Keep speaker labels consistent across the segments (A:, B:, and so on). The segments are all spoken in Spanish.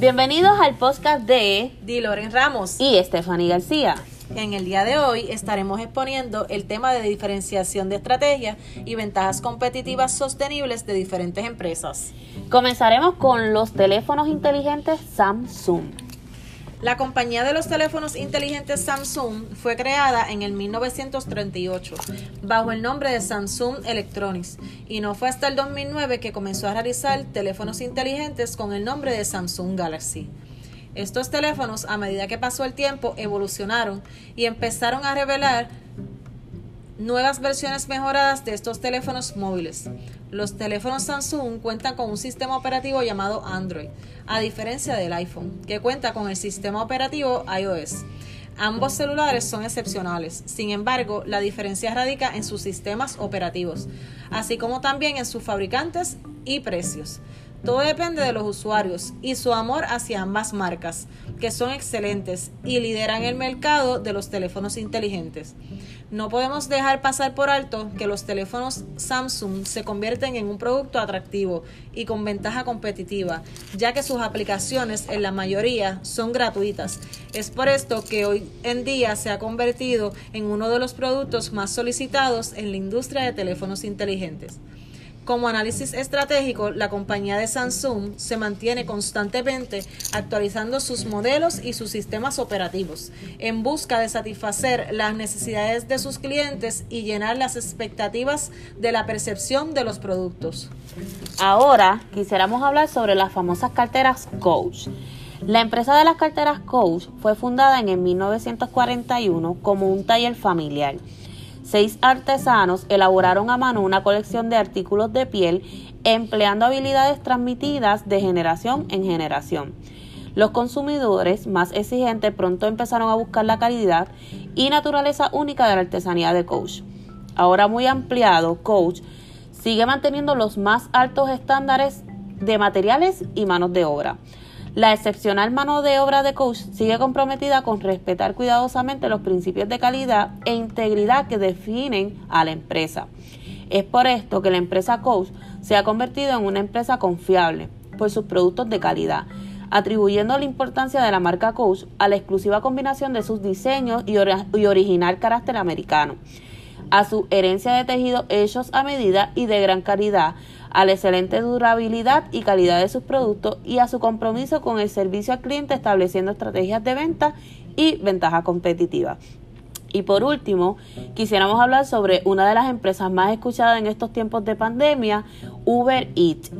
A: Bienvenidos al podcast de
B: Diloren Ramos.
A: y Stephanie García.
B: En el día de hoy estaremos exponiendo el tema de diferenciación de estrategias y ventajas competitivas sostenibles de diferentes empresas.
A: Comenzaremos con los teléfonos inteligentes Samsung.
B: La compañía de los teléfonos inteligentes Samsung fue creada en el 1938 bajo el nombre de Samsung Electronics y no fue hasta el 2009 que comenzó a realizar teléfonos inteligentes con el nombre de Samsung Galaxy. Estos teléfonos, a medida que pasó el tiempo, evolucionaron y empezaron a revelar nuevas versiones mejoradas de estos teléfonos móviles. Los teléfonos Samsung cuentan con un sistema operativo llamado Android, a diferencia del iPhone, que cuenta con el sistema operativo iOS. Ambos celulares son excepcionales, sin embargo, la diferencia radica en sus sistemas operativos, así como también en sus fabricantes y precios. Todo depende de los usuarios y su amor hacia ambas marcas, que son excelentes y lideran el mercado de los teléfonos inteligentes. No podemos dejar pasar por alto que los teléfonos Samsung se convierten en un producto atractivo y con ventaja competitiva, ya que sus aplicaciones en la mayoría son gratuitas. Es por esto que hoy en día se ha convertido en uno de los productos más solicitados en la industria de teléfonos inteligentes. Como análisis estratégico, la compañía de Samsung se mantiene constantemente actualizando sus modelos y sus sistemas operativos en busca de satisfacer las necesidades de sus clientes y llenar las expectativas de la percepción de los productos.
A: Ahora quisiéramos hablar sobre las famosas carteras Coach. La empresa de las carteras Coach fue fundada en el 1941 como un taller familiar. Seis artesanos elaboraron a mano una colección de artículos de piel empleando habilidades transmitidas de generación en generación. Los consumidores más exigentes pronto empezaron a buscar la calidad y naturaleza única de la artesanía de Coach. Ahora muy ampliado, Coach sigue manteniendo los más altos estándares de materiales y manos de obra. La excepcional mano de obra de Coach sigue comprometida con respetar cuidadosamente los principios de calidad e integridad que definen a la empresa. Es por esto que la empresa Coach se ha convertido en una empresa confiable por sus productos de calidad, atribuyendo la importancia de la marca Coach a la exclusiva combinación de sus diseños y, y original carácter americano, a su herencia de tejidos hechos a medida y de gran calidad, a la excelente durabilidad y calidad de sus productos y a su compromiso con el servicio al cliente estableciendo estrategias de venta y ventajas competitivas. Y por último, quisiéramos hablar sobre una de las empresas más escuchadas en estos tiempos de pandemia, Uber Eats.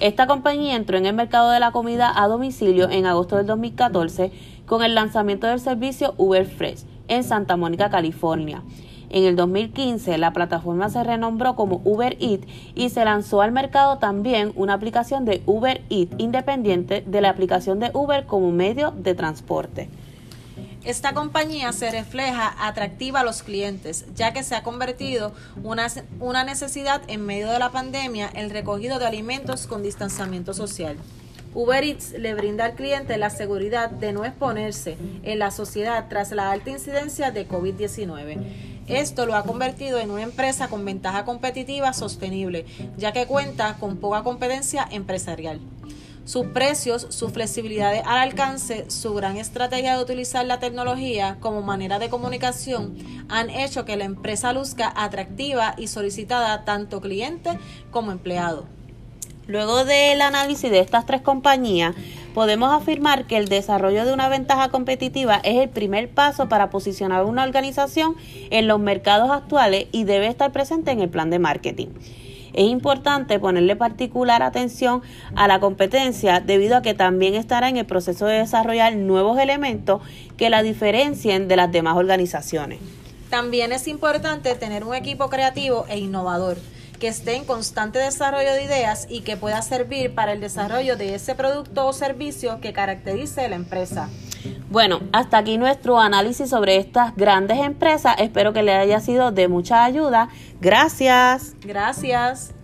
A: Esta compañía entró en el mercado de la comida a domicilio en agosto del 2014 con el lanzamiento del servicio Uber Fresh en Santa Mónica, California. En el 2015 la plataforma se renombró como Uber Eats y se lanzó al mercado también una aplicación de Uber Eats independiente de la aplicación de Uber como medio de transporte.
B: Esta compañía se refleja atractiva a los clientes, ya que se ha convertido una, una necesidad en medio de la pandemia el recogido de alimentos con distanciamiento social. Uber Eats le brinda al cliente la seguridad de no exponerse en la sociedad tras la alta incidencia de COVID-19. Esto lo ha convertido en una empresa con ventaja competitiva sostenible, ya que cuenta con poca competencia empresarial. Sus precios, su flexibilidad al alcance, su gran estrategia de utilizar la tecnología como manera de comunicación han hecho que la empresa luzca atractiva y solicitada tanto cliente como empleado.
A: Luego del análisis de estas tres compañías, podemos afirmar que el desarrollo de una ventaja competitiva es el primer paso para posicionar una organización en los mercados actuales y debe estar presente en el plan de marketing. Es importante ponerle particular atención a la competencia debido a que también estará en el proceso de desarrollar nuevos elementos que la diferencien de las demás organizaciones.
B: También es importante tener un equipo creativo e innovador que esté en constante desarrollo de ideas y que pueda servir para el desarrollo de ese producto o servicio que caracterice la empresa.
A: Bueno, hasta aquí nuestro análisis sobre estas grandes empresas. Espero que les haya sido de mucha ayuda. Gracias.
B: Gracias.